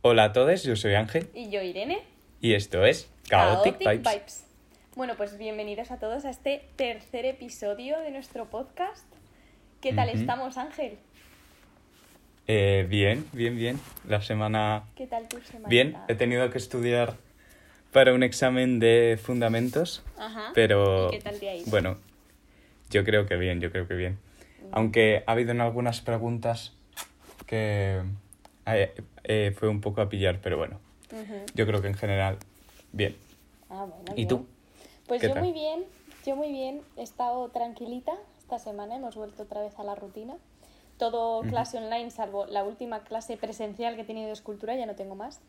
Hola a todos, yo soy Ángel. Y yo Irene. Y esto es Chaotic, Vibes. Bueno, pues bienvenidos a todos a este tercer episodio de nuestro podcast. ¿Qué tal estamos, Ángel? Eh, bien, bien, bien. La semana... ¿Qué tal tu semana? Bien, he tenido que estudiar para un examen de fundamentos. Ajá. Pero... ¿Y qué tal te ha ido? Bueno, yo creo que bien, yo creo que bien. Aunque ha habido en algunas preguntas que eh, fue un poco a pillar, pero bueno. Yo creo que en general, bien. Ah, bueno, ¿Y tú? Pues yo muy bien, yo muy bien. He estado tranquilita esta semana, hemos vuelto otra vez a la rutina. Todo clase online, salvo la última clase presencial que he tenido de escultura, ya no tengo más.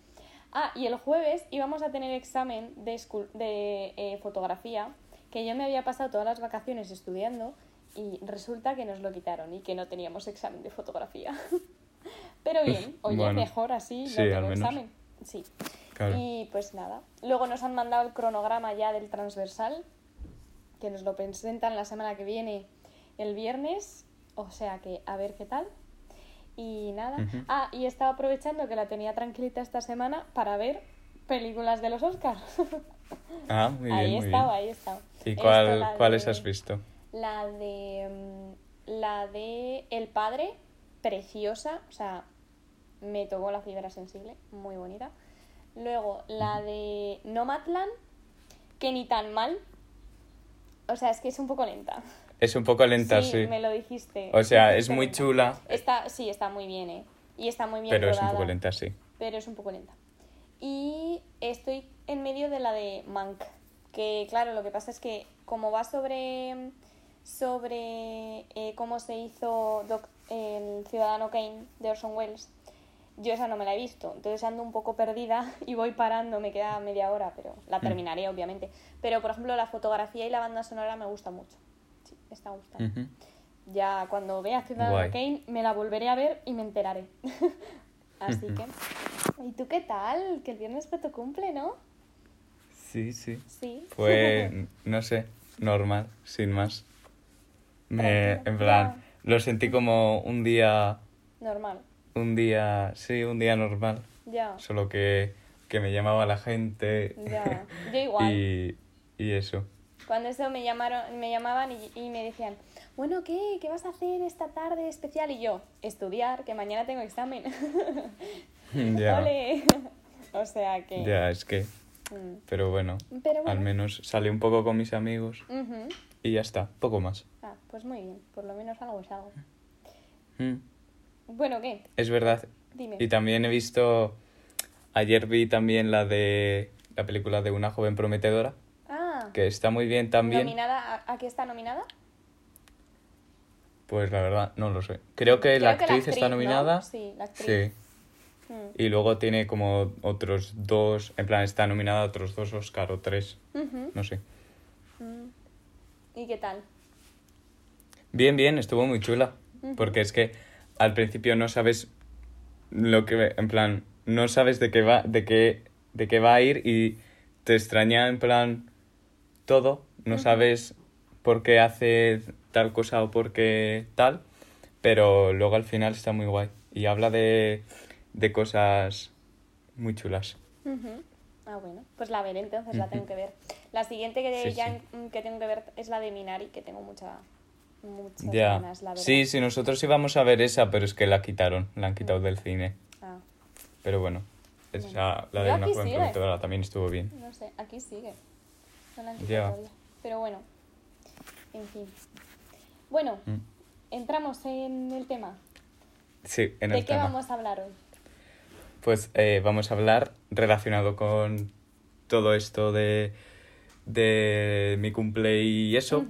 Ah, y el jueves íbamos a tener examen de, de eh, fotografía, que yo me había pasado todas las vacaciones estudiando y resulta que nos lo quitaron y que no teníamos examen de fotografía. Pero bien, oye, mejor así, no tengo examen. Sí. Y pues nada. Luego nos han mandado el cronograma ya del transversal, que nos lo presentan la semana que viene, el viernes. O sea que a ver qué tal. Y nada. Ah, y estaba aprovechando que la tenía tranquilita esta semana para ver películas de los Oscars. ah, muy bien. Ahí muy estaba, ahí estaba. ¿Y cuál, cuáles has visto? La de. Mm, la de El Padre, preciosa, o sea, me tocó la fibra sensible, muy bonita. Luego la de Nomadland, que ni tan mal. O sea, es que es un poco lenta. Es un poco lenta, sí. me lo dijiste. O sea, es muy chula. Está, sí, está muy bien, ¿eh? Y está muy bien Pero es un poco lenta, sí. Pero es un poco lenta. Y estoy en medio de la de Mank. Que claro, lo que pasa es que como va sobre sobre eh, cómo se hizo el Ciudadano Kane de Orson Welles, yo esa no me la he visto, entonces ando un poco perdida y voy parando, me queda media hora, pero la mm. terminaré obviamente. Pero por ejemplo la fotografía y la banda sonora me gusta mucho, sí, me está gustando. Ya cuando vea Ciudadano Kane me la volveré a ver y me enteraré. Así que... ¿Y tú qué tal? Que el viernes fue tu cumple, ¿no? Sí, sí. Sí. Fue, no sé, normal, sin más. Me, en plan, lo sentí como un día... Normal. Un día, sí, un día normal. Ya. Solo que, que me llamaba la gente. Ya, yo igual. y, y eso. Cuando eso me llamaron, me llamaban y, y, me decían, bueno, ¿qué? ¿Qué vas a hacer esta tarde especial? Y yo, estudiar, que mañana tengo examen. ya. o sea que... Ya, es que... Mm. Pero bueno, al menos salí un poco con mis amigos y ya está, poco más. Ah, pues muy bien, por lo menos algo es algo. Mm. Bueno, ¿qué? Es verdad. Dime. Y también he visto, ayer vi también la de la película de una joven prometedora. Ah. Que está muy bien también. ¿Nominada? ¿A, qué está nominada? Pues la verdad, no lo sé. Creo que, la, actriz está nominada. Sí, la actriz. Sí. Mm. Y luego tiene como otros dos, en plan está nominada a otros dos Oscar o tres, no sé. Mm. ¿Y qué tal? Bien, bien, estuvo muy chula. Porque es que al principio no sabes lo que, en plan, no sabes de qué va, de qué, de qué va a ir y te extraña en plan todo. No sabes por qué hace tal cosa o por qué tal, pero luego al final está muy guay. Y habla de de cosas muy chulas. Ah, bueno, pues la veré entonces, la tengo que ver. La siguiente que, ya, que tengo que ver es la de Minari, que tengo mucha, muchas ganas, la verdad. Sí, sí, nosotros íbamos a ver esa, pero es que la quitaron, la han quitado mm. del cine. Ah. Pero bueno, esa, la de una joven productora también estuvo bien. No sé, aquí sigue. No la han quitado Pero bueno, en fin. Bueno, mm. entramos en el tema. Sí, en el tema. ¿De qué vamos a hablar hoy? pues eh, vamos a hablar relacionado con todo esto de, de mi cumple y eso.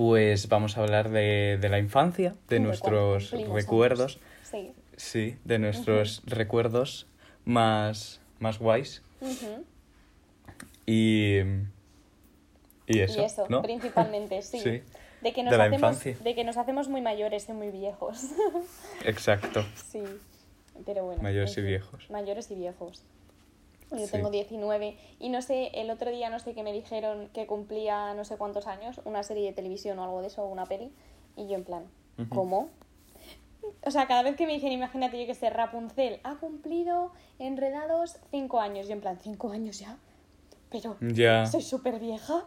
Pues vamos a hablar de, de la infancia, de nuestros recuerdos. Sí. Sí, de nuestros recuerdos más, más guays. Y. Y eso. y eso, ¿no? principalmente, sí. Sí. De que, nos De hacemos, infancia. de que nos hacemos muy mayores y muy viejos. Exacto. sí, pero bueno. Mayores y viejos. Mayores y viejos. Yo Sí. tengo 19 y no sé, el otro día no sé qué me dijeron que cumplía no sé cuántos años, una serie de televisión o algo de eso, una peli, y yo en plan. ¿cómo? O sea, cada vez que me dicen, imagínate yo que sé, Rapunzel ha cumplido enredados 5 años, yo en plan, ¿5 años ya? Pero Ya. soy súper vieja.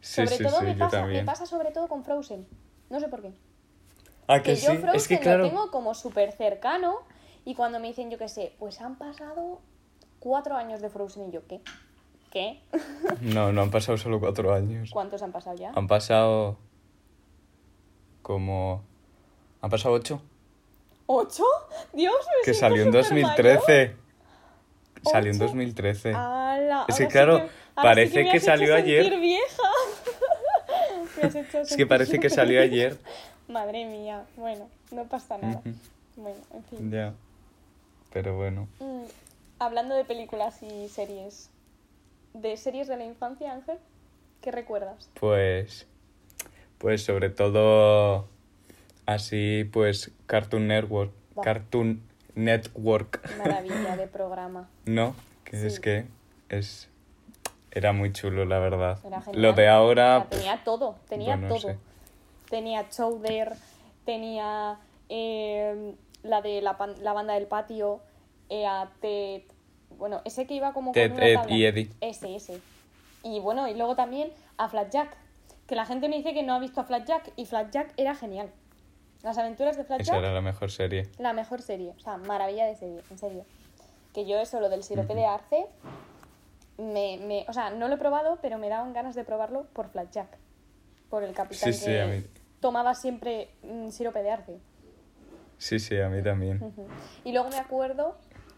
Sí, sobre sí, todo sí, me, yo pasa, me pasa sobre todo con Frozen. No sé por qué. Ah, Que que sí. yo Frozen Es que lo tengo como súper cercano y cuando me dicen, yo qué sé, pues han pasado cuatro años de Frozen y yo, ¿qué? ¿Qué? No, no han pasado solo cuatro años. ¿Cuántos han pasado ya? Han pasado. Como. Han pasado ocho. ¿Ocho? Dios, me Que salió en supermayor. 2013. Salió en ¿Ocho? 2013. ¡Hala! Es que, sí claro, sí parece que has salió ayer. vieja. Es que parece que salió ayer. Madre mía, bueno, no pasa nada. Bueno, en fin. Ya. Pero bueno. Hablando de películas y series, ¿de series de la infancia, Ángel? ¿Qué recuerdas? Pues. Pues sobre todo. Así, pues. Cartoon Network. Va. Cartoon Network. Maravilla de programa. ¿No? Que es que. Es. Era muy chulo, la verdad. Era genial. Lo de ahora. tenía todo, tenía bueno, todo. sé. Tenía Chowder, tenía eh, la de la, la banda del patio, eh, a Ted, bueno, ese que iba como Ted, con una Ed tabla. y Eddie. Ese, ese. Y bueno, y luego también a Flatjack, que la gente me dice que no ha visto a Flatjack y Flatjack era genial. Las aventuras de Esa Flatjack, era la mejor serie. la mejor serie, o sea, maravilla de serie, en serio. Que yo eso, lo del sirope de arce, me, me, o sea, no lo he probado, pero me daban ganas de probarlo por Flatjack. Por el capitán Sí, sí, que mí- tomaba siempre mm, sirope de arce. Sí, sí, a mí también. Y luego me acuerdo,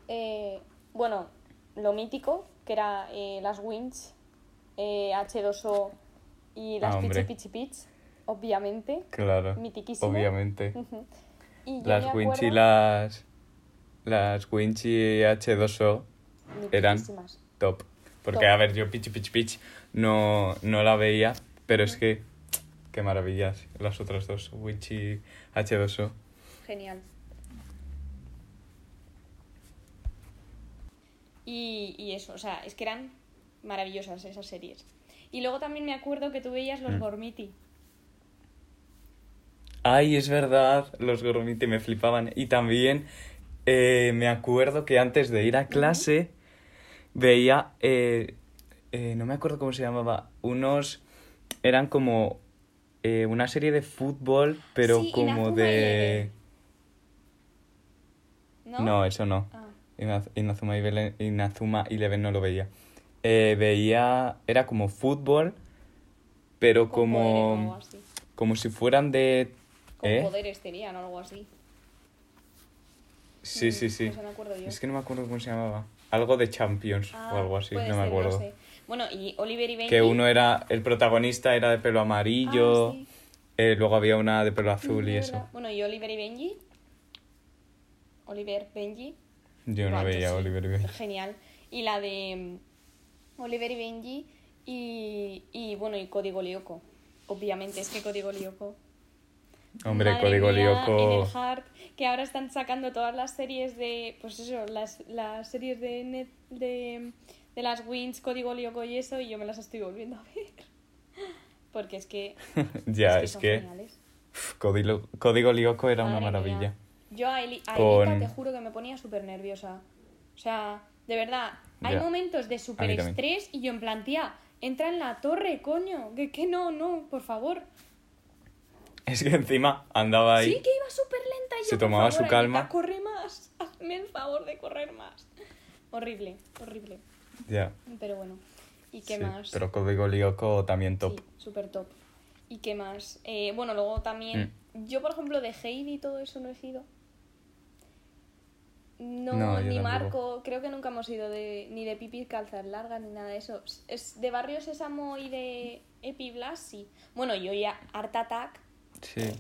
eh, bueno, lo mítico, que era eh, las Winch, eh, H2O y las Ah, Pichi. Pichi Pitch, obviamente. Claro. Mitiquísimo. Obviamente. Y yo Las me Winch y acuerdo- las. Las Winch y H2O eran top. Porque, Top. a ver, yo Pichi Pichi Pitch no, no la veía, pero es que. Qué maravillas. Las otras dos, Winch y H2O. Genial. Y, y eso, o sea, es que eran maravillosas esas series. Y luego también me acuerdo que tú veías los Mm. Gormiti. Ay, es verdad, los Gormiti me flipaban. Y también eh, me acuerdo que antes de ir a clase veía, eh, eh, no me acuerdo cómo se llamaba, unos, eran como eh, una serie de fútbol, pero Sí, como de... ¿No? No, eso no. Ah. Inaz- Inazuma, Eleven, Inazuma Eleven no lo veía. Eh, veía, era como fútbol, pero Con como, algo así. como si fueran de... Con ¿Eh? poderes tenían algo así. Sí, sí, sí. me acuerdo yo. Es que no me acuerdo cómo se llamaba. Algo de Champions Ah, o algo así, no me acuerdo. sé. Bueno, y Oliver y Benji. Que uno era, el protagonista era de pelo amarillo, Ah, sí. eh, luego había una de pelo azul y es eso. Bueno, y Oliver y Benji. Oliver, Benji. Yo no veía sí, Oliver y Benji. Genial. Y la de mm, Oliver y Benji y, y bueno, y Código Lyoko. Obviamente, es que Código Lyoko. Hombre, Madre Código mía, Lyoko. En el Heart, que ahora están sacando todas las series de. Pues eso, las, las series de, net, de, de las Wins, Código Lyoko y eso, y yo me las estoy volviendo a ver. Porque es que. ya, es son que, pf, Código, Código Lyoko era una maravilla. mía. Yo a, Eli, a Con- Elita te juro que me ponía súper nerviosa. O sea, de verdad, hay Ya. momentos de súper estrés y yo en plan, tía, entra en la torre, coño. Que, que no, no, por favor. Es que encima andaba ahí. Sí, que iba súper lenta y yo, Se por tomaba favor, su calma. Elita, corre más. Hazme el favor de correr más. Horrible, horrible. Ya. Pero bueno. ¿Y qué sí, más? Pero Código Lyoko también top. Sí, súper top. ¿Y qué más? Eh, bueno, luego también. Mm. Yo, por ejemplo, de Heidi y todo eso no he sido. No, ni. Marco, creo que nunca hemos ido de, ni de Pipi calzas largas ni nada de eso. Es de Barrio Sésamo y de Epiblas, sí. Bueno, yo ya Art Attack, Sí.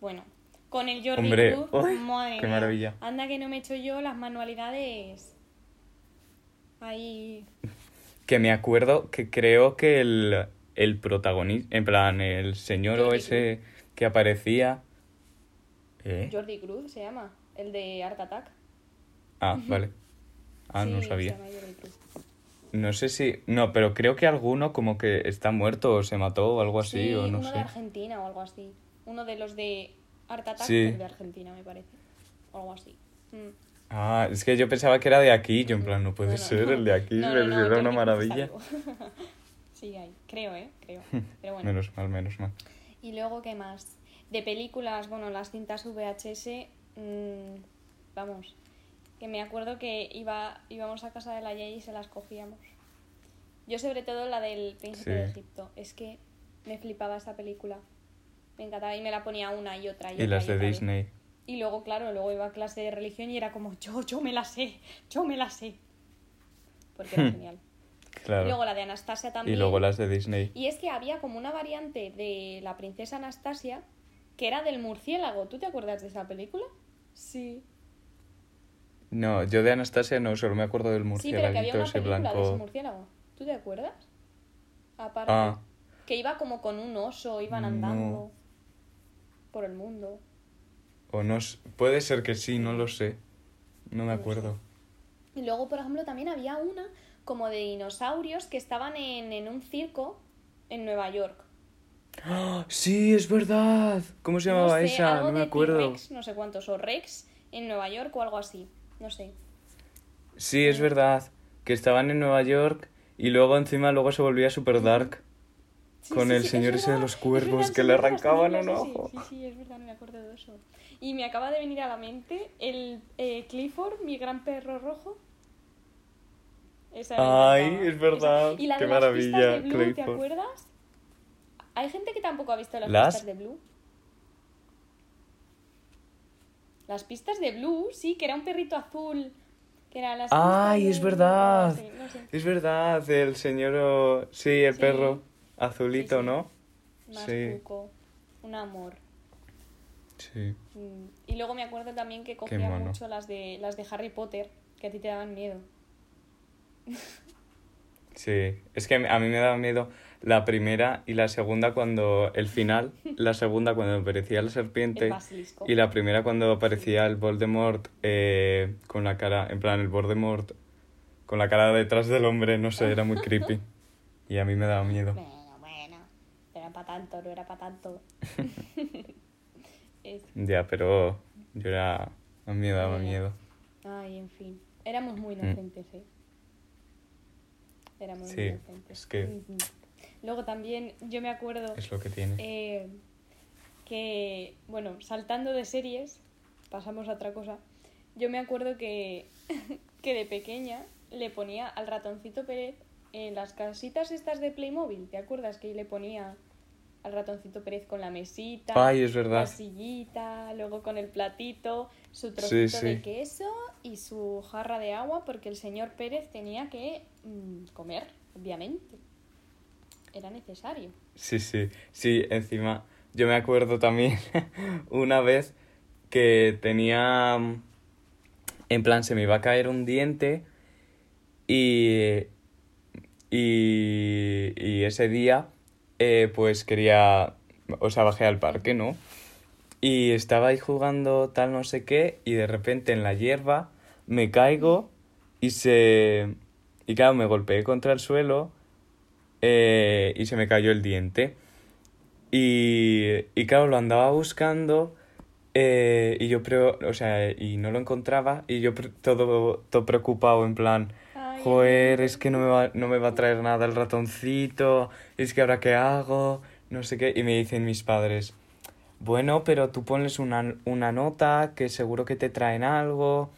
bueno, Con el Jordi Hombre, Cruz, uy, madre qué mía. maravilla. Anda que no me he hecho yo las manualidades. Ahí. Que me acuerdo que creo que el, el protagonista, en plan, el señor o Jordi ese que aparecía... ¿Eh? Jordi Cruz se llama, el de Art Attack. Ah, vale. Ah, no Sí, sabía. Jordi Cruz. No sé si... No, pero creo que alguno como que está muerto o se mató o algo así, Sí, o no uno de sé. Argentina o algo así. Uno de los de Art Attack, Sí. pero de Argentina, me parece. O algo así. Mm. Ah, es que yo pensaba que era de aquí, yo en plan, no puede No, no. ser el de aquí, No, no, pero no, era una maravilla. sí, hay. Creo, ¿eh? Creo. Pero bueno. Menos mal, menos mal. Y luego, ¿qué más? De películas, bueno, las cintas VHS, mm, vamos, que me acuerdo que iba, íbamos a casa de la Yey y se las cogíamos. Yo sobre todo la del Príncipe Sí. de Egipto, es que me flipaba esa película. Me encantaba y me la ponía una y otra y, Y otra las de otra vez. Disney. Y luego, claro, luego iba a clase de religión y era como, yo, yo me la sé, yo me la sé. Porque era genial. Claro. Y luego la de Anastasia Y también. luego las de Disney. Y es que había como una variante de la princesa Anastasia que era del murciélago. ¿Tú te acuerdas de esa película? Sí. No, yo de Anastasia no, solo me acuerdo del Sí, pero que había una película de ese blanco. murciélago. ¿Tú te acuerdas? Aparte. Ah. Que iba como con un oso, iban No. andando por el mundo. O no puede ser que sí, no lo sé. No me acuerdo. Y luego, por ejemplo, también había una como de dinosaurios que estaban en, en un circo en Nueva York. ¡Ah! Sí, es verdad. ¿Cómo se llamaba no sé, esa? algo No me de acuerdo. No sé cuántos, o Rex en Nueva York o algo así. No sé. Sí, es verdad. Que estaban en Nueva York y luego encima luego se volvía super dark. Sí, Con sí, el sí, señor ese de los es cuervos verdad, que le arrancaban un ojo. Sí, sí, es verdad, no me acuerdo de eso. Y me acaba de venir a la mente el eh, Clifford, mi gran perro rojo. Esa Ay, es verdad, Esa- Y la qué de las pistas maravilla, de Blue, ¿te Clifford. acuerdas? Hay gente que tampoco ha visto las, ¿Las? pistas de Blue. Las pistas de Blue, sí, que era un perrito azul. Que era las Ay, es de- verdad. Sí, no sé. Es verdad, el señor... Sí, el Sí. perro azulito, Sí. ¿no? Más cuco, un amor. Sí. Mm, Y luego me acuerdo también que cogía mucho las de las de Harry Potter, que a ti te daban miedo. Sí, es que a mí me daba miedo la primera y la segunda cuando el final, la segunda cuando aparecía la serpiente y la primera cuando aparecía el Voldemort eh, con la cara, en plan el Voldemort con la cara detrás del hombre, no sé, era muy creepy y a mí me daba miedo. Bueno, bueno, no era para tanto, no era para tanto. Ya, pero yo era, a mí me daba miedo. Ay, en fin, éramos muy Mm. inocentes, ¿eh? Éramos muy Sí, inocentes. es que. Luego también yo me acuerdo es lo que tiene. eh, que, bueno, saltando de series, pasamos a otra cosa. Yo me acuerdo que, que de pequeña le ponía al ratoncito Pérez en las casitas estas de Playmobil. ¿Te acuerdas que le ponía al ratoncito Pérez con la mesita, Ay, es verdad. la sillita, luego con el platito, su Sí, trocito de queso y su jarra de agua porque el señor Pérez tenía que mm, comer, obviamente. Era necesario. Sí, sí, sí, encima yo me acuerdo también una vez que tenía, mm, en plan, se me iba a caer un diente y, y, y ese día eh, pues quería, o sea, bajé al parque, ¿no? Y estaba ahí jugando tal no sé qué y de repente en la hierba me caigo y se... Y claro, me golpeé contra el suelo eh, y se me cayó el diente. Y, y claro, lo andaba buscando eh, y yo, pre- o sea, y no lo encontraba y yo todo, todo preocupado en plan, joder, es que no me va, no me va a traer nada el ratoncito, es que ahora qué hago, no sé qué. Y me dicen mis padres, bueno, pero tú pones una, una nota que seguro que te traen algo.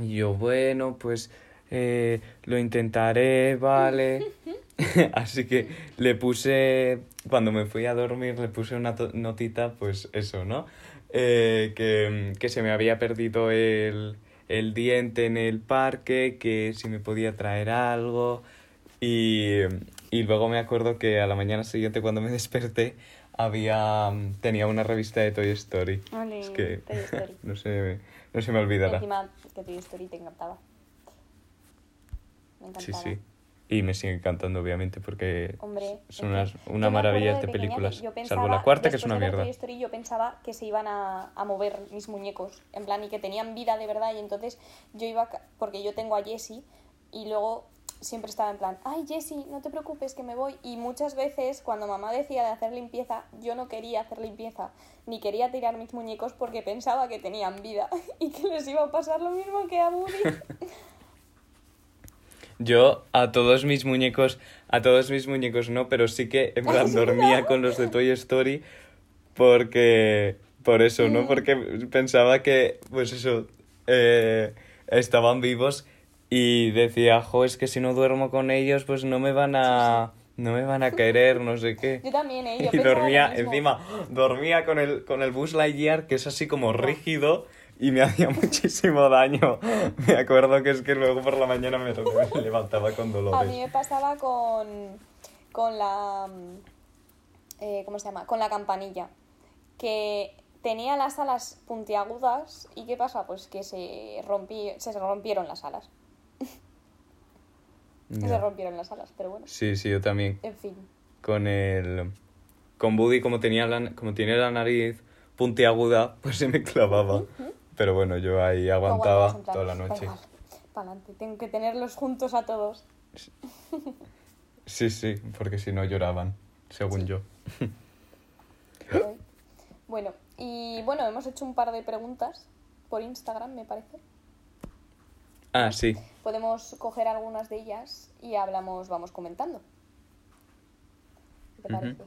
Y yo, bueno, pues eh, lo intentaré, vale. Así que le puse, cuando me fui a dormir, le puse una notita, pues eso, ¿no? Eh, que, que se me había perdido el, el diente en el parque, que si me podía traer algo. Y, y luego me acuerdo que a la mañana siguiente, cuando me desperté, había tenía una revista de Toy Story. Ole, Es que Toy Story. no se, no se me Y olvidará. encima que Toy Story te encantaba. Me Sí, encantaba. sí. Y me sigue encantando, obviamente, porque Hombre, son unas, una maravilla de pequeña películas. yo Salvo pensaba- la cuarta, que es una mierda. Story, yo pensaba que se iban a, a mover mis muñecos, en plan, y que tenían vida de verdad, y entonces yo iba, porque yo tengo a Jessie, y luego siempre estaba en plan, ay Jessie, no te preocupes que me voy, y muchas veces cuando mamá decía de hacer limpieza, yo no quería hacer limpieza, ni quería tirar mis muñecos porque pensaba que tenían vida, y que les iba a pasar lo mismo que a Woody. Yo a todos mis muñecos, a todos mis muñecos no, pero sí que en plan dormía con los de Toy Story porque por eso, Mm. ¿no? Porque pensaba que pues eso eh, estaban vivos y decía, "Jo, es que si no duermo con ellos, pues no me van a no me van a querer, no sé qué." Yo también, ¿eh? Yo y dormía encima dormía con el con el Buzz Lightyear que es así como rígido y me hacía muchísimo daño. Me acuerdo que es que luego por la mañana me, me levantaba con A mí dolores. me pasaba con, con la... mm, eh, ¿Cómo se llama? Con la campanilla. Que tenía las alas puntiagudas y ¿qué pasa? Pues que se, rompí, se rompieron las alas. Se rompieron las alas, pero bueno. Sí, sí, yo también. En fin. Con el con Buddy como tenía la, como tiene la nariz puntiaguda, pues se me clavaba. Pero bueno, yo ahí aguantaba plan, toda la "Da noche. igual, Pa'lante, tengo que tenerlos juntos a todos. Sí, sí, porque si no lloraban, según yo. Bueno, y bueno, hemos hecho un par de preguntas por Instagram, me parece. Ah, sí. Podemos coger algunas de ellas y hablamos, vamos comentando. ¿Qué te parece?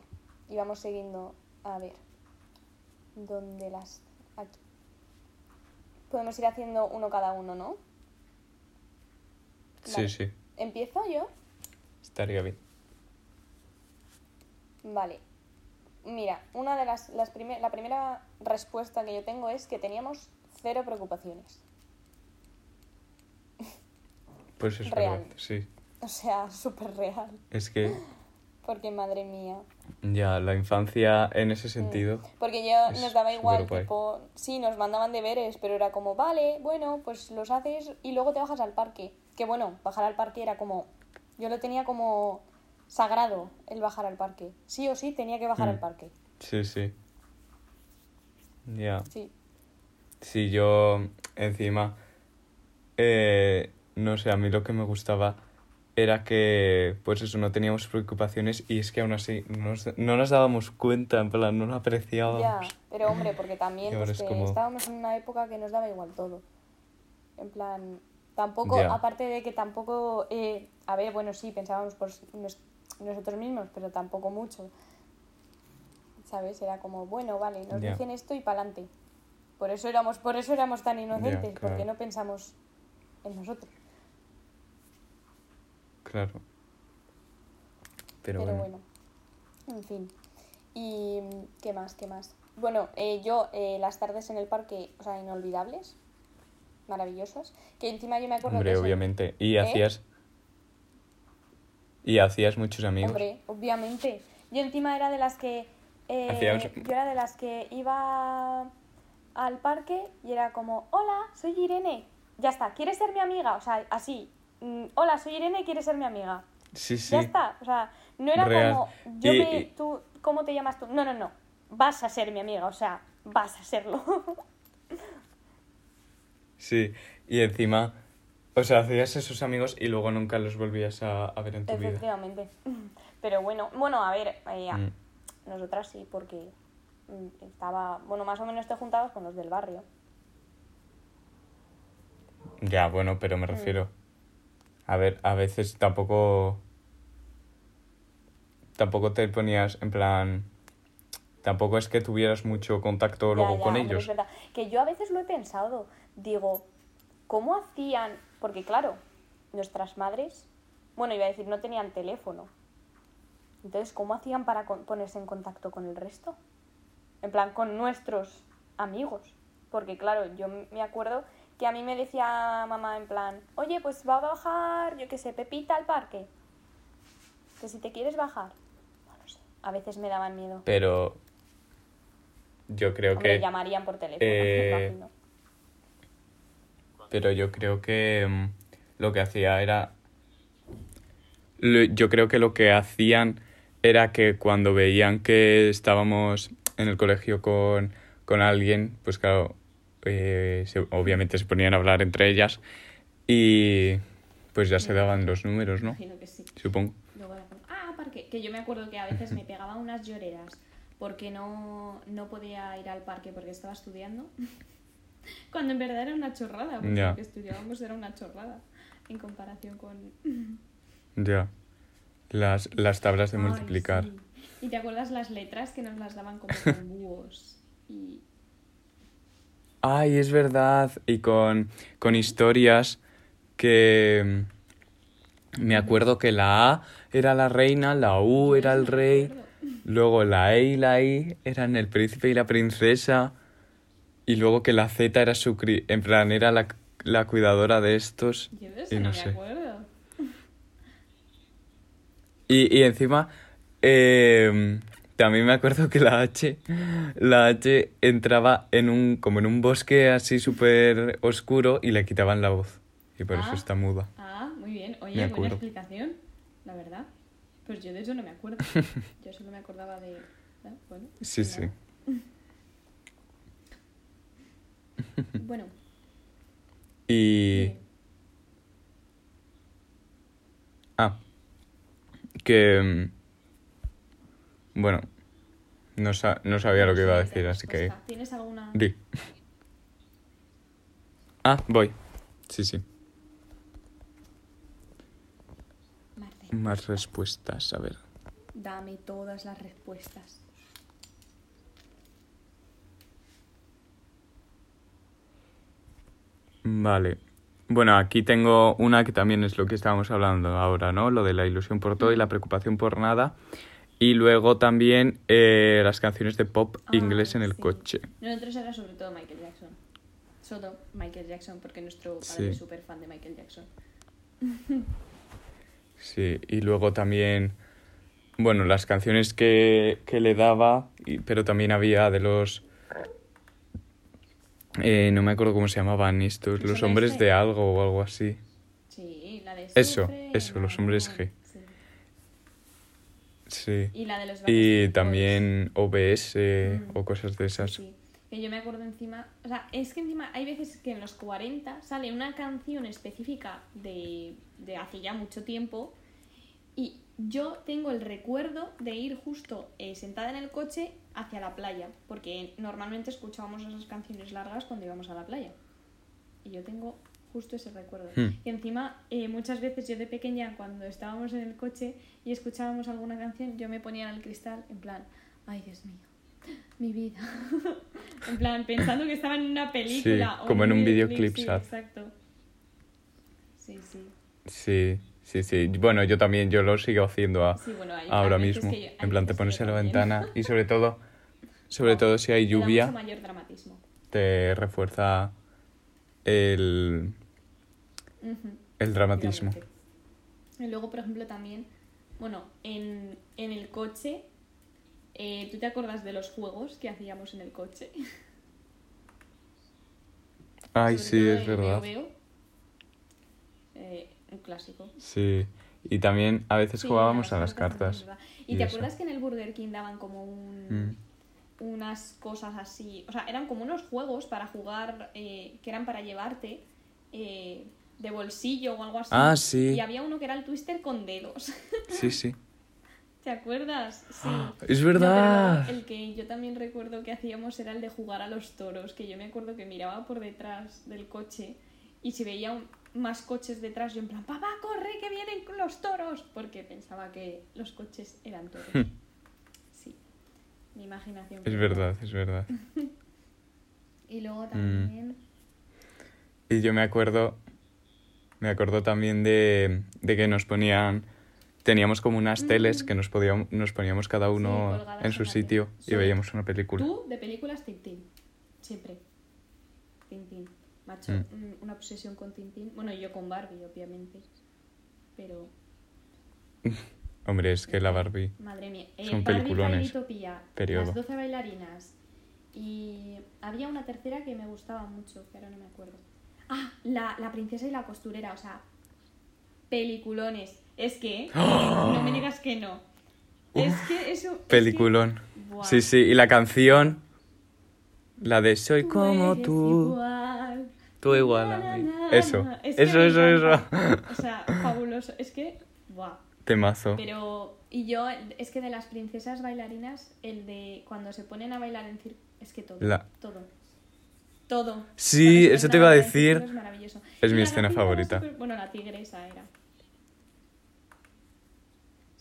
Y vamos siguiendo, a ver, ¿dónde las...? Aquí. Podemos ir haciendo uno cada uno, ¿no? Sí, Vale. sí. ¿Empiezo yo? Estaría bien. Vale. Mira, una de las, las prime- la primera respuesta que yo tengo es que teníamos cero preocupaciones. Pues es Real. verdad, sí. O sea, súper real. Es que Porque madre mía. ya la infancia en ese sentido. Porque yo nos daba igual, tipo, sí, nos mandaban deberes, pero era como, vale, bueno, pues los haces y luego te bajas al parque. Que bueno, bajar al parque era como, yo lo tenía como sagrado el bajar al parque. Sí o sí tenía que bajar Mm. al parque. Sí, sí. Ya. Sí. Sí, yo encima, eh, no sé, a mí lo que me gustaba era que, pues eso, no teníamos preocupaciones y es que aún así no nos, no nos dábamos cuenta, en plan, no lo apreciábamos. Ya, pero hombre, porque también es que como- estábamos en una época que nos daba igual todo. En plan, tampoco, Ya. aparte de que tampoco, eh, a ver, bueno, sí, pensábamos por nos- nosotros mismos, pero tampoco mucho. ¿Sabes? Era como, bueno, vale, nos Ya. dicen esto y pa'lante. Por eso éramos, por eso éramos tan inocentes, porque claro. no pensamos en nosotros. Claro. Pero, Pero, bueno. bueno. en fin. ¿Y qué más? ¿Qué más? Bueno, eh, yo eh, las tardes en el parque, o sea, inolvidables, maravillosas. Que encima yo me acuerdo Hombre, que obviamente. Y ¿Eh? hacías... Y hacías muchos amigos. Hombre, obviamente. Yo encima era de las que. Hacíamos- Yo era de las que iba al parque y era como: Hola, soy Irene. Ya está, ¿quieres ser mi amiga? O sea, así. Mm, Hola, soy Irene, ¿quieres ser mi amiga? Sí, sí. Ya está. O sea, no era Real. como. Yo Y- me, y- tú, ¿Cómo te llamas tú? No, no, no. Vas a ser mi amiga, o sea, vas a serlo. Sí. Y encima, o sea, hacías esos amigos y luego nunca los volvías a, a ver en tu vida. Efectivamente. Pero bueno, bueno, a ver, eh, Mm. nosotras sí, porque mm, estaba, bueno, más o menos te juntabas con los del barrio. Ya, bueno, pero me refiero. A ver, a veces tampoco. Tampoco te ponías en plan. Tampoco es que tuvieras mucho contacto Ya, luego ya, con ellos. Es verdad. Que yo a veces lo he pensado. Digo, ¿cómo hacían? Porque claro, nuestras madres, bueno, iba a decir, no tenían teléfono. Entonces, ¿cómo hacían para con- ponerse en contacto con el resto? En plan, con nuestros amigos. Porque claro, yo me acuerdo que a mí me decía mamá en plan, oye, pues va a bajar, yo qué sé, Pepita al parque. Que si te quieres bajar. No lo sé. A veces me daban miedo. Pero yo creo Hombre, que... llamarían por teléfono, eh. Pero yo creo que mm, lo que hacía era... Yo creo que lo que hacían era que cuando veían que estábamos en el colegio con, con alguien, pues claro, eh, se- obviamente se ponían a hablar entre ellas y pues ya se daban los números, ¿no? Imagino que sí. Supongo. Luego era como, ah, parque. Que yo me acuerdo que a veces me pegaba unas lloreras porque no, no podía ir al parque porque estaba estudiando. Cuando en verdad era una chorrada, porque Ya. lo que estudiábamos era una chorrada en comparación con... Ya. Las, las tablas de Ay, multiplicar. sí. ¿Y te acuerdas las letras que nos las daban como con búhos? Y Ay, es verdad. Y con, con historias que mm, me acuerdo que la A era la reina, la U era el rey, luego la E y la I eran el príncipe y la princesa, y luego que la Z era su cri- en plan era la, la cuidadora de estos. yo de eso Y no, no me sé. acuerdo. Y, y encima, eh, también me acuerdo que la H, la H entraba en un, como en un bosque así súper oscuro y le quitaban la voz. Y por eso Ah. está muda. Ah, muy bien. Oye, buena explicación, la verdad. Pues yo de eso no me acuerdo. Yo solo me acordaba de... Bueno, Sí, sí. nada. Bueno, Y... Ah, que... Bueno, no, sa- no sabía lo que iba a decir, así que... respuesta. ¿Tienes alguna...? Di. Ah, voy. Sí, sí. Más respuestas, a ver. dame todas las respuestas. Vale. Bueno, aquí tengo una que también es lo que estábamos hablando ahora, ¿no? Lo de la ilusión por todo y la preocupación por nada. Y luego también eh, las canciones de pop Ah, inglés en el sí. coche. Nosotros era sobre todo Michael Jackson. Solo Michael Jackson, porque nuestro padre Sí. es súper fan de Michael Jackson. Sí, y luego también, bueno, las canciones que, que le daba, y- pero también había de los... eh, no me acuerdo cómo se llamaban estos, ¿Los los hombres G? de algo o algo así. Sí, la de... Eso, eso, los hombres. G. Sí. Y la de los Y también OBS Mm. o cosas de esas. Sí, que yo me acuerdo encima, o sea, es que encima hay veces que en los 40 sale una canción específica de, de hace ya mucho tiempo y yo tengo el recuerdo de ir justo eh, sentada en el coche hacia la playa, porque normalmente escuchábamos esas canciones largas cuando íbamos a la playa. Y yo tengo justo ese recuerdo. Hmm. Y encima, eh, muchas veces yo de pequeña, cuando estábamos en el coche y escuchábamos alguna canción, yo me ponía en el cristal en plan, ay Dios mío, mi vida. en plan, pensando que estaba en una película. Sí, o como en un videoclip, sí, exacto. Sí, sí. Sí, sí, sí. Bueno, yo también, yo lo sigo haciendo a- Sí, bueno, hay- ahora hay mismo. que yo- en plan, te pones en la también. ventana y sobre todo, sobre todo si hay lluvia, mucho mayor dramatismo. te refuerza el, El dramatismo. Y luego, por ejemplo, también, bueno, en, en el coche, eh, ¿tú te acuerdas de los juegos que hacíamos en el coche? Ay, Sobre sí, es verdad. Veo. Eh, un clásico. Sí. Y también a veces Sí, jugábamos a las cartas. ¿Y, y te eso. acuerdas que en el Burger King daban como un, Mm. unas cosas así? O sea, eran como unos juegos para jugar eh, que eran para llevarte eh, de bolsillo o algo así. Ah, sí. Y había uno que era el twister con dedos. Sí, sí. ¿Te acuerdas? Sí. Es No, pero verdad. el que yo también recuerdo que hacíamos era el de jugar a los toros, que yo me acuerdo que miraba por detrás del coche y si veía un- más coches detrás, yo en plan, papá, corre, que vienen los toros, porque pensaba que los coches eran toros. Sí, mi imaginación. Es verdad, es verdad. Y Mm. luego también... Y yo me acuerdo, me acuerdo también de, de que nos ponían, teníamos como unas teles que nos, podíamos, nos poníamos cada uno en su sitio y veíamos una película. Tú, de películas, Tintín. Siempre. Tintín. Macho, Mm. mm, una obsesión con Tintín. Bueno, yo con Barbie, obviamente. Pero... Hombre, es que la Barbie... Madre mía. Eh, Son Barbie peliculones. Periodo. Las 12 bailarinas. Y había una tercera que me gustaba mucho, que ahora no me acuerdo. Ah, la, la princesa y la costurera, o sea, peliculones. Es que, no me digas que no. Es que eso... es que- Peliculón. Sí, sí, y la canción... La de Soy Tú como tú, igual. tú igual a mí. Eso. Es eso, eso, eso. O sea, fabuloso. Es que, buah. Temazo. Pero, y yo, es que de las princesas bailarinas, el de cuando se ponen a bailar en circo, es que todo, La- todo, todo. Sí, eso te iba a decir. Es maravilloso. Es mi escena favorita. súper- Bueno, la tigresa era.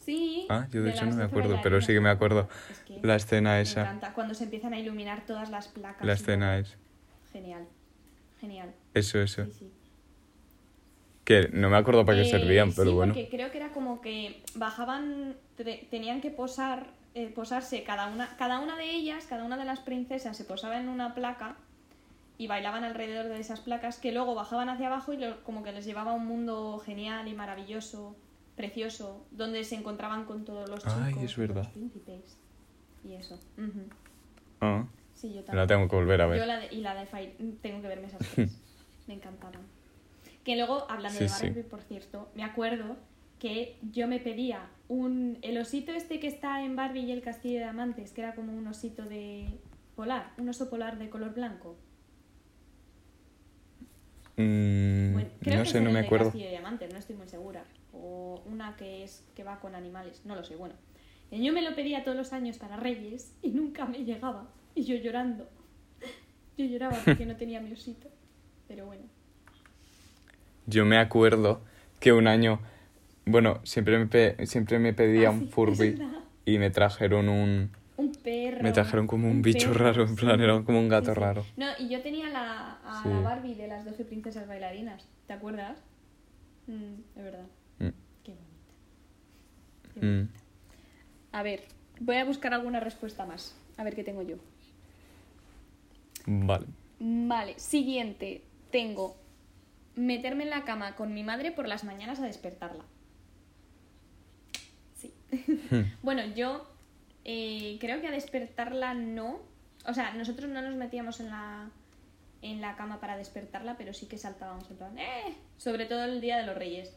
Sí. Ah, yo de hecho no me 12 acuerdo, pero sí que me acuerdo. Es que La escena me esa. encanta. Cuando se empiezan a iluminar todas las placas. La escena es. Genial. Genial. Eso, eso. Sí, sí. Que no me acuerdo para qué Eh, servían, pero sí, bueno. porque creo que era como que bajaban, tenían que posar, eh, posarse cada una, cada una de ellas, cada una de las princesas se posaba en una placa y bailaban alrededor de esas placas que luego bajaban hacia abajo y lo- como que les llevaba a un mundo genial y maravilloso, precioso, donde se encontraban con todos los chicos, Ay, es y verdad. los príncipes y eso. Ah, Sí, yo la también. tengo que volver a Yo ver. la de, y la de Fire, tengo que verme esas tres. me encantaban. Que luego, hablando Sí, de sí. Barbie, por cierto, me acuerdo que yo me pedía un el osito este que está en Barbie y el castillo de diamantes, que era como un osito de polar, un oso polar de color blanco. Mm, Bueno, creo no que sé, es no el me acuerdo. castillo diamantes, no estoy muy segura. O una que es que va con animales, no lo sé, bueno. Yo me lo pedía todos los años para Reyes y nunca me llegaba. Y yo llorando. Yo lloraba porque no tenía mi osito. Pero bueno. Yo me acuerdo que un año, bueno, siempre me, siempre me pedía Ah, un sí, Furby y me trajeron un... Un perro. Me trajeron como un, bicho perro, raro, en plan, sí. era como un gato Sí, sí. raro. No, y yo tenía la, a la Barbie de las 12 princesas bailarinas. ¿Te acuerdas? Mm, de verdad. Mm, Qué bonita. Qué mm. bonita. A ver, voy a buscar alguna respuesta más. A ver qué tengo yo. Vale. Vale, siguiente. Tengo meterme en la cama con mi madre por las mañanas a despertarla. Sí. bueno, yo eh, creo que a despertarla no. O sea, nosotros no nos metíamos en la, en la cama para despertarla, pero sí que saltábamos en plan, ¡eh! Sobre todo el día de los reyes.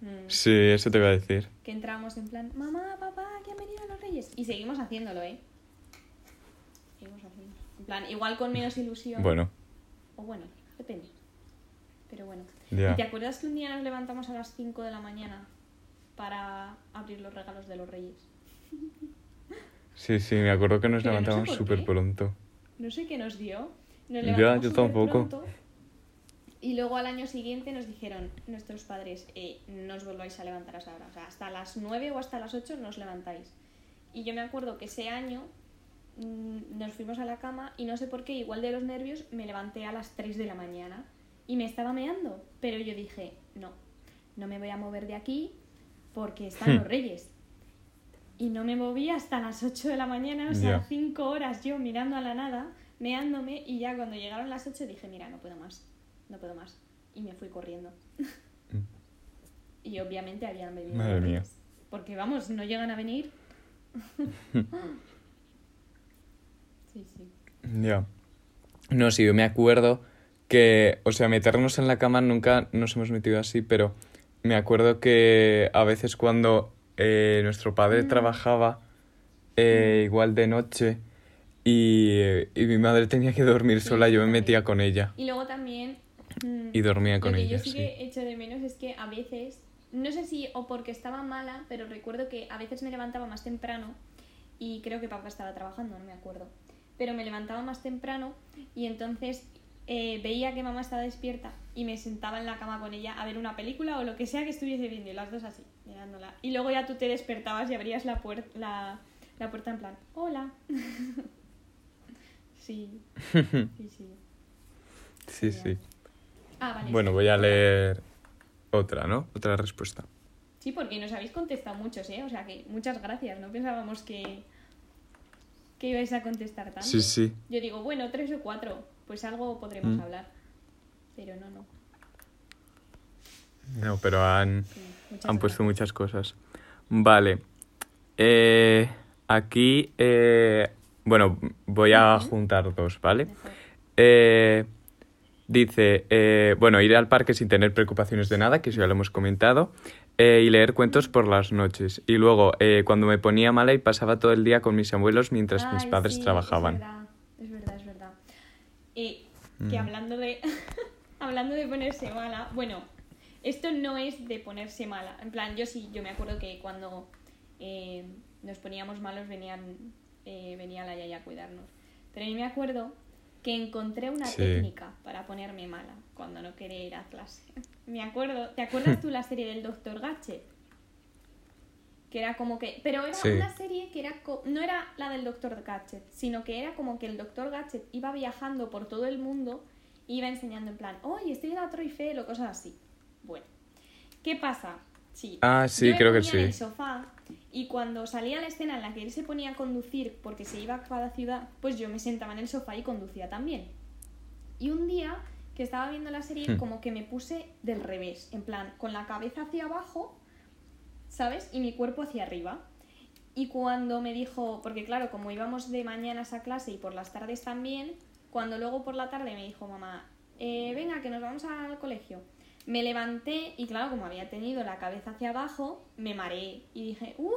Mm, Sí, eso te iba a decir. que entrábamos en plan, mamá, papá, que han venido los reyes. Y seguimos haciéndolo, ¿eh? Seguimos haciendo. En plan, igual con menos ilusión. Bueno, O bueno, depende. Pero bueno. Ya. ¿Y te acuerdas que un día nos levantamos a las 5 de la mañana abrir los regalos de los reyes? sí, sí, me acuerdo que nos Pero no sé súper pronto. No sé qué nos dio. Nos Ya, yo tampoco. pronto, Y luego al año siguiente nos dijeron nuestros padres, eh, no os volváis a levantar a esa hora. O sea, hasta las 9 o hasta las 8 no os levantáis. Y yo me acuerdo que ese año mm, nos fuimos a la cama y no sé por qué, igual de los nervios, me levanté a las 3 de la mañana y me estaba meando. Pero yo dije, no, no me voy a mover de aquí porque están los reyes. Y no me moví hasta las 8 de la mañana, o sea, Ya. 5 horas yo mirando a la nada, meándome, y ya cuando llegaron las 8 dije, mira, no puedo más, no puedo más. Y me fui corriendo. y obviamente habían venido. Madre mía. Porque vamos, no llegan a venir. sí, sí. Ya. No, sí, yo me acuerdo que, o sea, meternos en la cama nunca nos hemos metido así, pero me acuerdo que a veces cuando eh, nuestro padre Mm. trabajaba eh, igual de noche y, y mi madre tenía que dormir Sí, sola, yo me metía con ella Y luego también... mm, y dormía con Lo que ella, yo sí sí. que echo de menos es que a veces, no sé si o porque estaba mala, pero recuerdo que a veces me levantaba más temprano y creo que papá estaba trabajando, no me acuerdo. Pero me levantaba más temprano y entonces eh, veía que mamá estaba despierta y me sentaba en la cama con ella a ver una película o lo que sea que estuviese viendo y las dos así, mirándola. Y luego ya tú te despertabas y abrías la, puer- la, la puerta en plan, hola. sí, sí, sí. Sí, sí. Ah, vale. Bueno, voy a leer otra, ¿no? Otra respuesta. Sí, porque nos habéis contestado muchos, ¿eh? O sea que muchas gracias. No pensábamos que, que ibais a contestar tanto. Sí, sí. Yo digo, bueno, tres o cuatro, pues algo podremos Mm. hablar. Pero no, no. No, pero han, han puesto muchas cosas. Vale. Eh, aquí, eh, bueno, voy a juntar dos, ¿vale? Eh, dice, eh, bueno, ir al parque sin tener preocupaciones de nada, que eso ya lo hemos comentado, eh, y leer cuentos por las noches. Y luego, eh, cuando me ponía mala y pasaba todo el día con mis abuelos mientras mis padres sí, trabajaban. Es verdad, es verdad, es verdad. Que Mm. hablando de hablando de ponerse mala, bueno, esto no es de ponerse mala. En plan, yo sí, yo me acuerdo que cuando eh, nos poníamos malos venían eh, venía la yaya a cuidarnos. Pero yo me acuerdo que encontré una Sí. técnica para ponerme mala cuando no quería ir a clase. Me acuerdo, ¿te acuerdas tú la serie del Doctor Gadget? Que era como que. Pero era Sí. una serie que era. co- No era la del Doctor Gadget, sino que era como que el Doctor Gadget iba viajando por todo el mundo e iba enseñando en plan, oye, estoy en la Torre Eiffel o cosas así. Bueno, ¿qué pasa? Sí. Ah, sí, yo creo que ponía en el sí. sofá y cuando salía la escena en la que él se ponía a conducir porque se iba a cada ciudad, pues yo me sentaba en el sofá y conducía también. Y un día que estaba viendo la serie, Hmm. como que me puse del revés, en plan, con la cabeza hacia abajo, ¿sabes? Y mi cuerpo hacia arriba. Y cuando me dijo, porque claro, como íbamos de mañanas a clase y por las tardes también, cuando luego por la tarde me dijo mamá, "Eh, venga, que nos vamos al colegio. Me levanté y claro, como había tenido la cabeza hacia abajo, me mareé y dije, uh,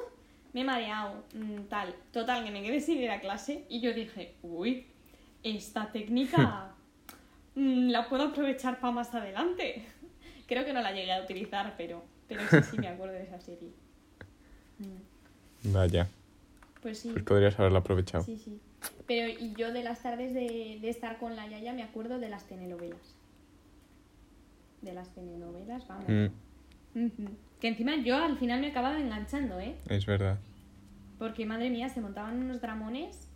me he mareado, mm, tal. Total, que me quedé sin ir a clase y yo dije, uy, esta técnica mm, la puedo aprovechar para más adelante. Creo que no la llegué a utilizar, pero, pero sí, sí me acuerdo de esa serie. Mm, Vaya, Pues sí. pues podrías haberlo aprovechado. Sí, sí. Pero y yo de las tardes de, de estar con la Yaya me acuerdo de las telenovelas. De las telenovelas, vamos. Mm. Que encima yo al final me acababa enganchando, ¿eh? es verdad. Porque madre mía, se montaban unos dramones.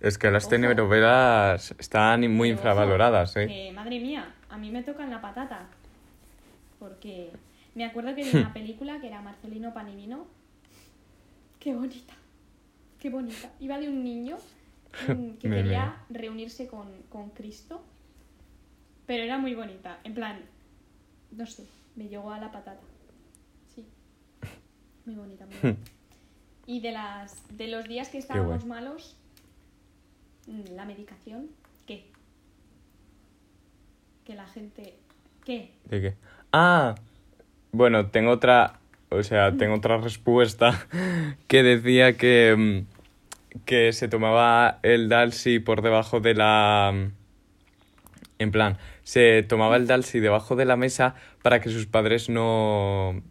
Es que las Ojo. telenovelas están muy Pero, ojo, infravaloradas, ¿eh? que, madre mía, a mí me tocan la patata. Porque me acuerdo que vi una película que era Marcelino Panivino. Qué bonita. Qué bonita. Iba de un niño que quería reunirse con, con Cristo. Pero era muy bonita. En plan, no sé, me llegó a la patata. Sí. Muy bonita, muy bonita. Y de las de los días que estábamos malos, mm, la medicación, ¿qué? Que la gente. ¿Qué? ¿De qué? Ah, bueno, tengo otra, o sea, tengo otra respuesta que decía que, mm, que se tomaba el Dalsi por debajo de la... mm, En plan, se tomaba el Dalsi debajo de la mesa para que sus padres no,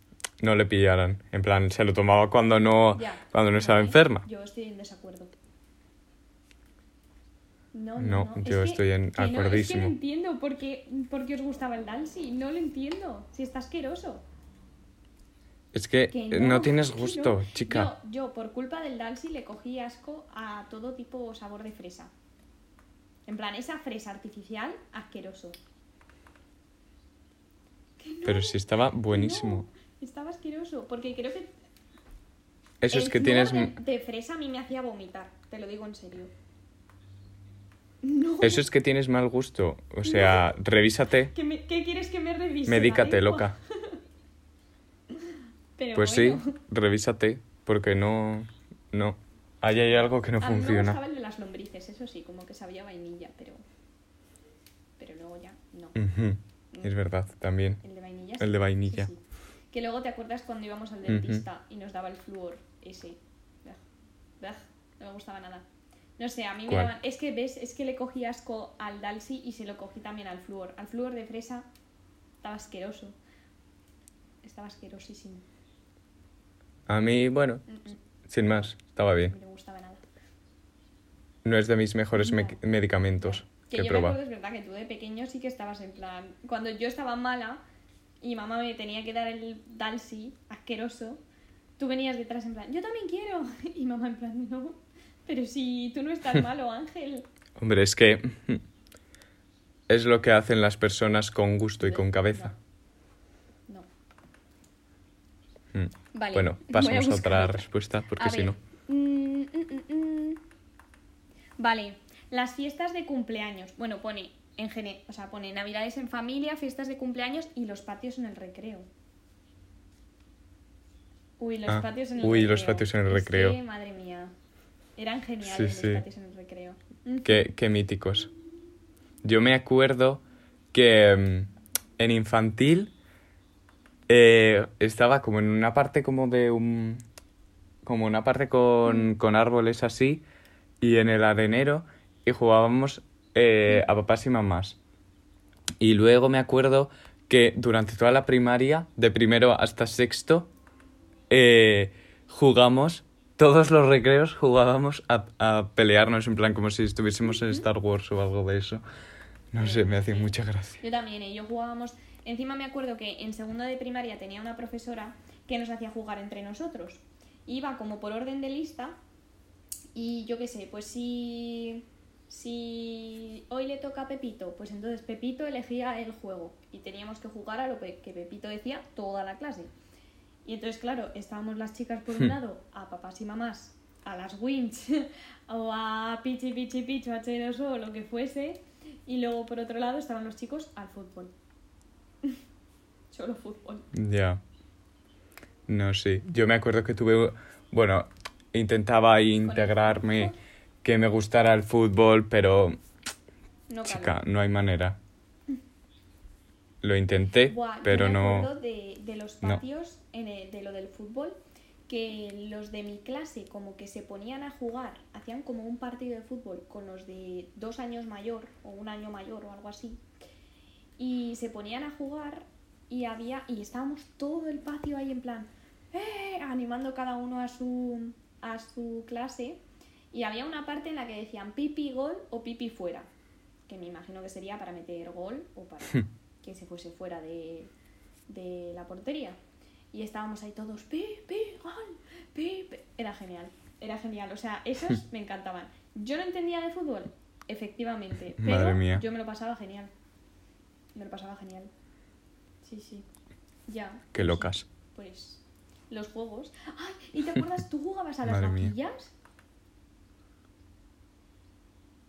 no le pillaran. En plan, se lo tomaba cuando no, Ya. cuando no estaba enferma. Yo estoy en desacuerdo. No, No, no, yo es que- estoy en que no, es que acordísimo. no entiendo por qué, por qué os gustaba el Dalsi. No lo entiendo. Si está asqueroso. Es que, Que eh, no, tienes gusto, chica. Yo, yo, por culpa del Dalsi, le cogí asco a todo tipo sabor de fresa. En plan, esa fresa artificial, asqueroso. Pero sí estaba buenísimo. estaba asqueroso. Porque creo que Eso es que tienes... de, de fresa a mí me hacía vomitar, te lo digo en serio. No. Eso es que tienes mal gusto. O sea, revísate. ¿Qué, me- qué quieres que me revise? Medícate, loca. Pero Pues bueno, sí, revísate, porque no, no, ahí hay algo que no A mí me funciona. gustaba el de las lombrices, eso sí, como que sabía vainilla, pero. Pero luego ya, no. Ujú, Es verdad, también. El de vainilla. El de vainilla. sí, sí. Que luego te acuerdas cuando íbamos al dentista y nos daba el flúor ese. No me gustaba nada. No sé, a mí me daban. Es que ves, es que le cogí asco al Dalsi y se lo cogí también al flúor. Al flúor de fresa estaba asqueroso. Estaba asquerosísimo. A mí, bueno, Mm, mm, sin más, estaba no bien. me gustaba nada. No es de mis mejores me- No. medicamentos Que que yo me acuerdo, es verdad, que tú de pequeño sí que estabas en plan. Cuando yo estaba mala y mamá me tenía que dar el Dalsi asqueroso, tú venías detrás en plan, yo también quiero. Y mamá en plan, no, pero si tú no estás malo, Ángel. Hombre, es que es lo que hacen las personas con gusto y con cabeza. No. Mm. Vale. Bueno, pasamos a, otra respuesta, porque si no. mm, mm, mm, mm. Vale, las fiestas de cumpleaños. Bueno, pone en gene- o sea, pone navidades en familia, fiestas de cumpleaños y los patios en el recreo. Uy, los Ah, patios en el uy, recreo. los patios en el Es recreo. que, madre mía. Eran geniales Sí, sí. los patios en el recreo. Qué, qué míticos. Yo me acuerdo que mm, en infantil eh, estaba como en una parte como de un... como una parte con, con árboles así y en el arenero y jugábamos eh, a papás y mamás. Y luego me acuerdo que durante toda la primaria, de primero hasta sexto, eh, jugamos, todos los recreos jugábamos a, a pelearnos, en plan como si estuviésemos en Star Wars o algo de eso. No sé, me hacía mucha gracia. Yo también, ¿eh? yo jugábamos. Encima me acuerdo que en segundo de primaria tenía una profesora que nos hacía jugar entre nosotros. Iba como por orden de lista y yo qué sé, pues si. Si hoy le toca a Pepito, pues entonces Pepito elegía el juego y teníamos que jugar a lo que Pepito decía toda la clase. Y entonces, claro, estábamos las chicas por un lado, a papás y mamás, a las Winch, o a Pichi Pichi Pichu, H2O, o lo que fuese, y luego por otro lado estaban los chicos al fútbol. Solo fútbol. Ya. No sé. Yo me acuerdo que tuve. Bueno, intentaba integrarme, que me gustara el fútbol, pero. No Chica, no hay manera. Lo intenté, Buah, pero me no. de, de los no. patios, en el- de lo del fútbol, que los de mi clase como que se ponían a jugar, hacían como un partido de fútbol con los de dos años mayor o un año mayor o algo así. Y se ponían a jugar y había y estábamos todo el patio ahí en plan ¡eh! animando cada uno a su a su clase y había una parte en la que decían pipi gol o pipi fuera que me imagino que sería para meter gol o para que se fuese fuera de, de la portería y estábamos ahí todos pi pi gol pi, pi". era genial era genial o sea esos me encantaban yo no entendía de fútbol efectivamente pero Madre mía. yo me lo pasaba genial me lo pasaba genial Sí, sí. Ya. Qué pues, locas. Pues los juegos. ¡Ay! ¿Y te acuerdas? ¿Tú jugabas a las Madre mía.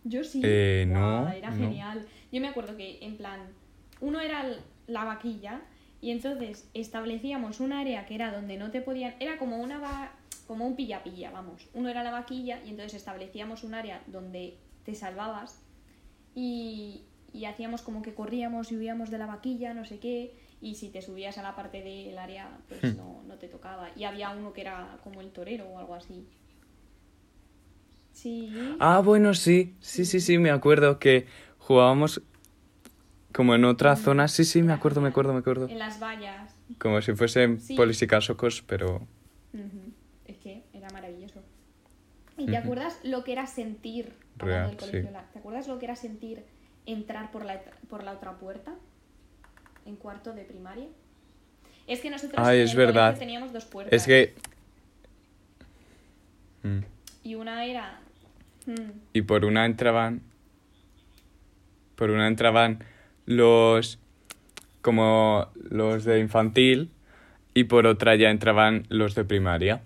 Yo sí. Eh, no, Era no. genial. Yo me acuerdo que, en plan, uno era la vaquilla y entonces establecíamos un área que era donde no te podían. Era como una va- como un pilla-pilla, vamos. Uno era la vaquilla y entonces establecíamos un área donde te salvabas y, y hacíamos como que corríamos y huíamos de la vaquilla, no sé qué, y si te subías a la parte del área, pues no, no te tocaba. Y había uno que era como el torero o algo así. Sí. Ah, bueno, sí, sí, sí, sí, me acuerdo que jugábamos como en otra zona. Sí, sí, me acuerdo, me acuerdo, me acuerdo. En las vallas. Como si fuesen Sí. polis y casocos, pero... Es que era maravilloso. ¿Y te acuerdas lo que era sentir, Real, colegio, sí. la- ¿te acuerdas lo que era sentir entrar por la, por la otra puerta? En cuarto de primaria. Es que nosotros Ay, en es el verdad. colegio teníamos dos puertas. Es que... Mm. Y una era... mm, Y por una entraban... Por una entraban los... Como los de infantil y por otra ya entraban los de primaria.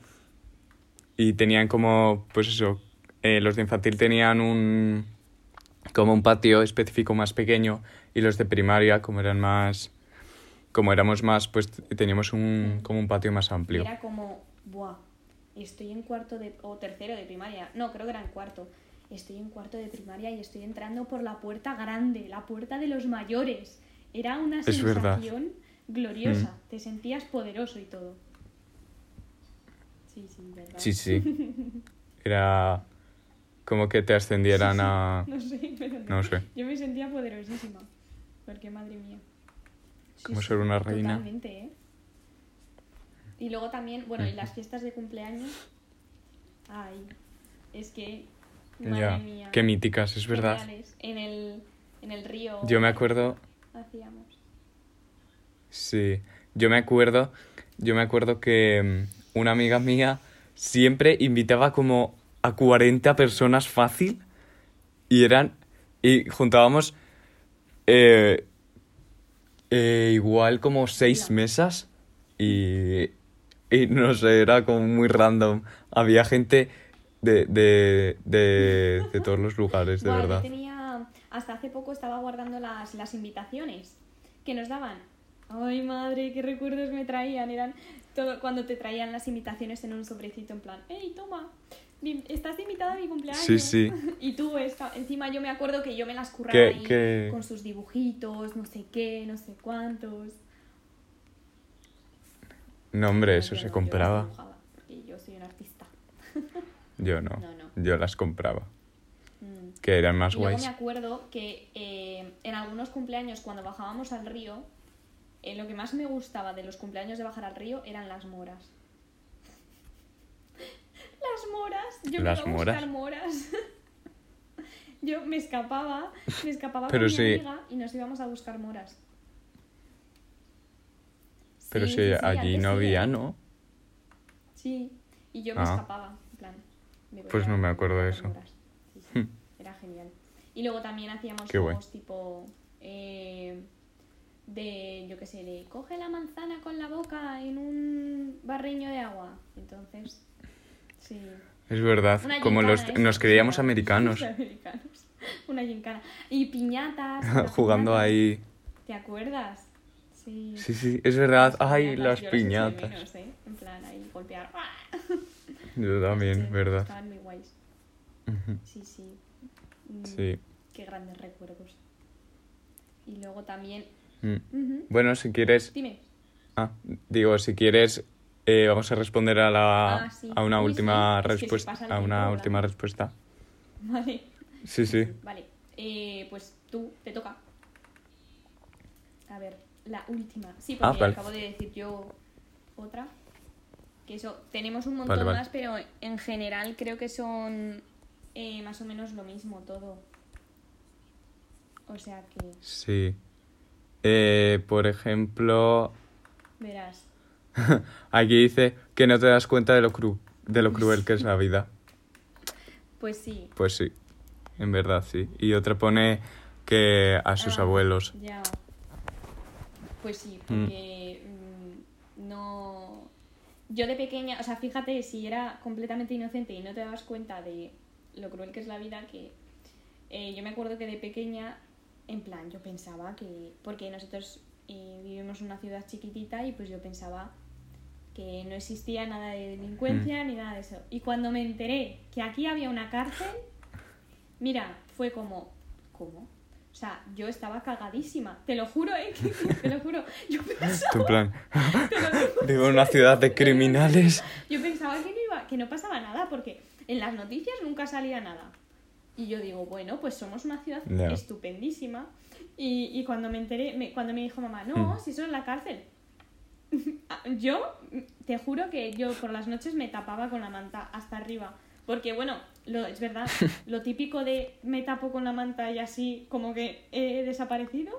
Y tenían como, pues eso, eh, los de infantil tenían un... como un patio específico más pequeño y los de primaria, como eran más... Como éramos más, pues teníamos un, como un patio más amplio. era como... Buah, estoy en cuarto de... o tercero de primaria. No, creo que era en cuarto. Estoy en cuarto de primaria y estoy entrando por la puerta grande, la puerta de los mayores. Era una Es verdad. sensación gloriosa. Mm. Te sentías poderoso y todo. Sí, sí, verdad. Sí, sí. Era como que te ascendieran a... No sé, pero no. Sé. Yo me sentía poderosísima. Porque madre mía. Sí, Como ser una reina. Totalmente, ¿eh? Y luego también, bueno, y las fiestas de cumpleaños. Ay, es que. Madre Ya, mía. qué míticas, es verdad. En el, en el río. Yo me acuerdo, Hacíamos. sí, yo me acuerdo, yo me acuerdo que mm, una amiga mía siempre invitaba como a 40 personas fácil y eran, y juntábamos eh, eh, igual como seis mesas y, y no sé, era como muy random. Había gente de, de, de, de todos los lugares, de Buah, yo verdad. tenía. hasta hace poco estaba guardando las, las invitaciones que nos daban. Ay, madre, qué recuerdos me traían. Eran todo cuando te traían las invitaciones en un sobrecito en plan, hey, toma, estás invitada a mi cumpleaños. Sí, sí. Y tú, esta- encima yo me acuerdo que yo me las curraba Que- ahí que- con sus dibujitos, no sé qué, no sé cuántos. No, hombre, eso se compraba. dibujaba, porque yo soy un artista. Yo no. No, no. Yo las compraba. Mm. Que eran más Y guays. me acuerdo que eh, en algunos cumpleaños cuando bajábamos al río, eh, lo que más me gustaba de los cumpleaños de bajar al río eran las moras. Las moras. Yo me ¿Las a buscar moras? moras. Yo me escapaba, me escapaba Pero con sí. mi amiga y nos íbamos a buscar moras. Pero Sí, si sí, allí no había, ¿eh? ¿no? Sí, y yo me Ah. escapaba, en plan. Pues no me acuerdo de eso. Sí, sí, era genial. Y luego también hacíamos Qué guay. juegos tipo eh, de, yo qué sé, de coge la manzana con la boca en un barriño de agua. Entonces, sí. Es verdad. Una Como los, nos creíamos americanos. Americanos. Una gincana. Y piñatas. las Jugando piñatas. ahí. ¿Te acuerdas? Sí. Sí, sí, es verdad. Ay, las echo de piñatas. menos, ¿eh? En plan, ahí golpear. Yo también, Sí, verdad. Estaban muy guays. Sí, sí. Mm, Sí. Qué grandes recuerdos. Y luego también. Mm. Bueno, si quieres. Dime. Ah, digo, si quieres, eh, vamos a responder a la Ah, sí. a una Uy, última sí, respuesta. A una tiempo última respuesta. Vale. Sí, sí. Vale. Eh, pues tú, te toca. A ver, la última. Sí, Ah, porque vale. acabo de decir yo otra. Eso, tenemos un Vale, montón vale. más, pero en general creo que son eh, más o menos lo mismo todo. O sea que, Sí. Eh, por ejemplo, verás. aquí dice que no te das cuenta de lo, cru de lo cruel que es la vida. Pues sí. Pues sí, en verdad sí. Y otra pone que a sus Ah, abuelos. Ya. Pues sí, porque mm, no. Yo de pequeña, o sea, fíjate, si era completamente inocente y no te dabas cuenta de lo cruel que es la vida, que eh, yo me acuerdo que de pequeña, en plan, yo pensaba que. Porque nosotros eh, vivimos en una ciudad chiquitita y pues yo pensaba que no existía nada de delincuencia ni nada de eso. Y cuando me enteré que aquí había una cárcel, mira, fue como, ¿cómo? O sea, yo estaba cagadísima, te lo juro, ¿eh? Te lo juro. Yo pensaba, En plan, te lo digo, vivo en una ciudad de criminales. yo pensaba que no, iba, que no pasaba nada porque en las noticias nunca salía nada. Y yo digo, bueno, pues somos una ciudad estupendísima. Y, y cuando me enteré, me- cuando me dijo mamá, no, Mm. si eso es la cárcel. yo, te juro que yo por las noches me tapaba con la manta hasta arriba. Porque bueno, lo, es verdad, lo típico de me tapo con la manta y así como que he desaparecido,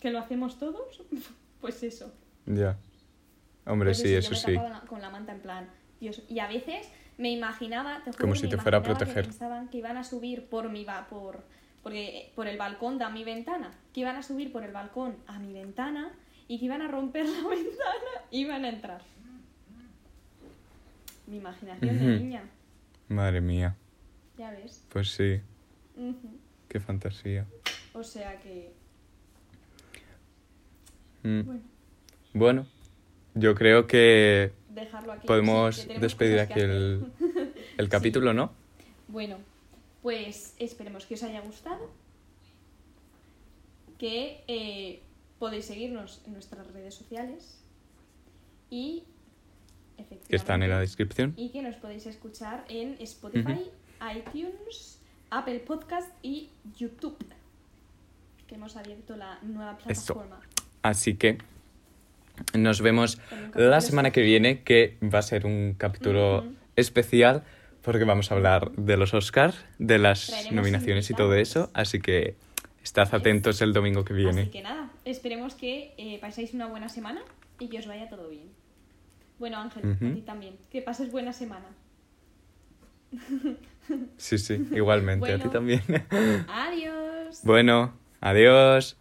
que lo hacemos todos, pues eso. Ya. Hombre, sí, yo eso me sí. la- con la manta en plan, Dios. Y a veces me imaginaba, te juro Como si me te fuera a imaginaba que proteger. pensaban que iban a subir por mi va por porque por el balcón de mi ventana, que iban a subir por el balcón a mi ventana y que iban a romper la ventana y iban a entrar. Mi imaginación de niña, Madre mía. Ya ves. Pues sí, qué fantasía. O sea que Mm. bueno, Bueno, yo creo que dejarlo aquí. podemos Sí, que tenemos despedir aquí el, el capítulo, ¿no? Bueno, pues esperemos que os haya gustado. Que eh, podéis seguirnos en nuestras redes sociales. Y Que están en la descripción. Y que nos podéis escuchar en Spotify, iTunes, Apple Podcast y YouTube. Que hemos abierto la nueva Eso. plataforma. Así que nos vemos la semana que viene, que va a ser un capítulo especial, porque vamos a hablar de los Oscars, de las Traeremos nominaciones y todo eso. Así que estad atentos el domingo que viene. Así que nada, esperemos que eh, paséis una buena semana y que os vaya todo bien. Bueno, Ángel, a ti también. Que pases buena semana. Sí, sí, igualmente, a ti también. Adiós. bueno, adiós.